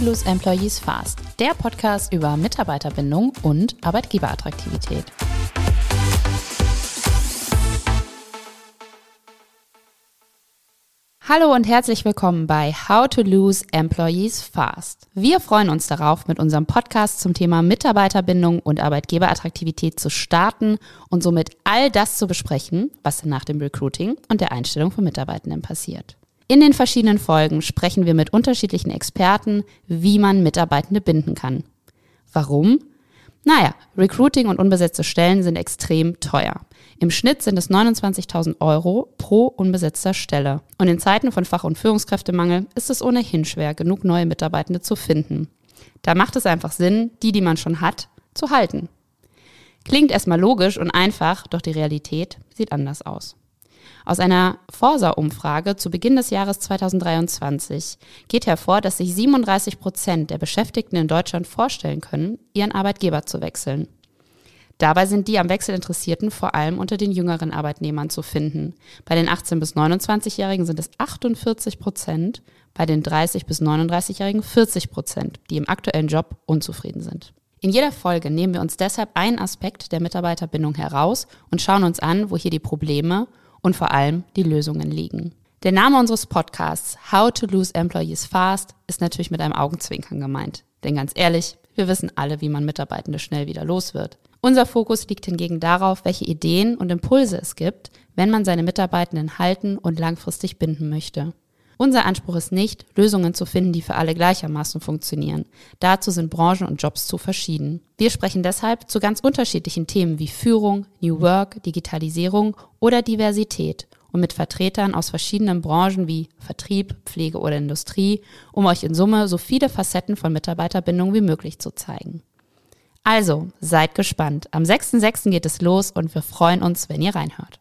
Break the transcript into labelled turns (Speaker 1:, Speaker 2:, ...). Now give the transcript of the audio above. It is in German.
Speaker 1: Lose Employees Fast, der Podcast über Mitarbeiterbindung und Arbeitgeberattraktivität. Hallo und herzlich willkommen bei How to Lose Employees Fast. Wir freuen uns darauf, mit unserem Podcast zum Thema Mitarbeiterbindung und Arbeitgeberattraktivität zu starten und somit all das zu besprechen, was nach dem Recruiting und der Einstellung von Mitarbeitenden passiert. In den verschiedenen Folgen sprechen wir mit unterschiedlichen Experten, wie man Mitarbeitende binden kann. Warum? Naja, Recruiting und unbesetzte Stellen sind extrem teuer. Im Schnitt sind es 29.000 Euro pro unbesetzter Stelle. Und in Zeiten von Fach- und Führungskräftemangel ist es ohnehin schwer, genug neue Mitarbeitende zu finden. Da macht es einfach Sinn, die, die man schon hat, zu halten. Klingt erstmal logisch und einfach, doch die Realität sieht anders aus. Aus einer Forsa-Umfrage zu Beginn des Jahres 2023 geht hervor, dass sich 37 Prozent der Beschäftigten in Deutschland vorstellen können, ihren Arbeitgeber zu wechseln. Dabei sind die am Wechsel Interessierten vor allem unter den jüngeren Arbeitnehmern zu finden. Bei den 18- bis 29-Jährigen sind es 48 Prozent, bei den 30- bis 39-Jährigen 40 Prozent, die im aktuellen Job unzufrieden sind. In jeder Folge nehmen wir uns deshalb einen Aspekt der Mitarbeiterbindung heraus und schauen uns an, wo hier die Probleme und vor allem die Lösungen liegen. Der Name unseres Podcasts, How to Lose Employees Fast, ist natürlich mit einem Augenzwinkern gemeint. Denn ganz ehrlich, wir wissen alle, wie man Mitarbeitende schnell wieder los wird. Unser Fokus liegt hingegen darauf, welche Ideen und Impulse es gibt, wenn man seine Mitarbeitenden halten und langfristig binden möchte. Unser Anspruch ist nicht, Lösungen zu finden, die für alle gleichermaßen funktionieren. Dazu sind Branchen und Jobs zu verschieden. Wir sprechen deshalb zu ganz unterschiedlichen Themen wie Führung, New Work, Digitalisierung oder Diversität und mit Vertretern aus verschiedenen Branchen wie Vertrieb, Pflege oder Industrie, um euch in Summe so viele Facetten von Mitarbeiterbindung wie möglich zu zeigen. Also, seid gespannt. Am 6.6. geht es los und wir freuen uns, wenn ihr reinhört.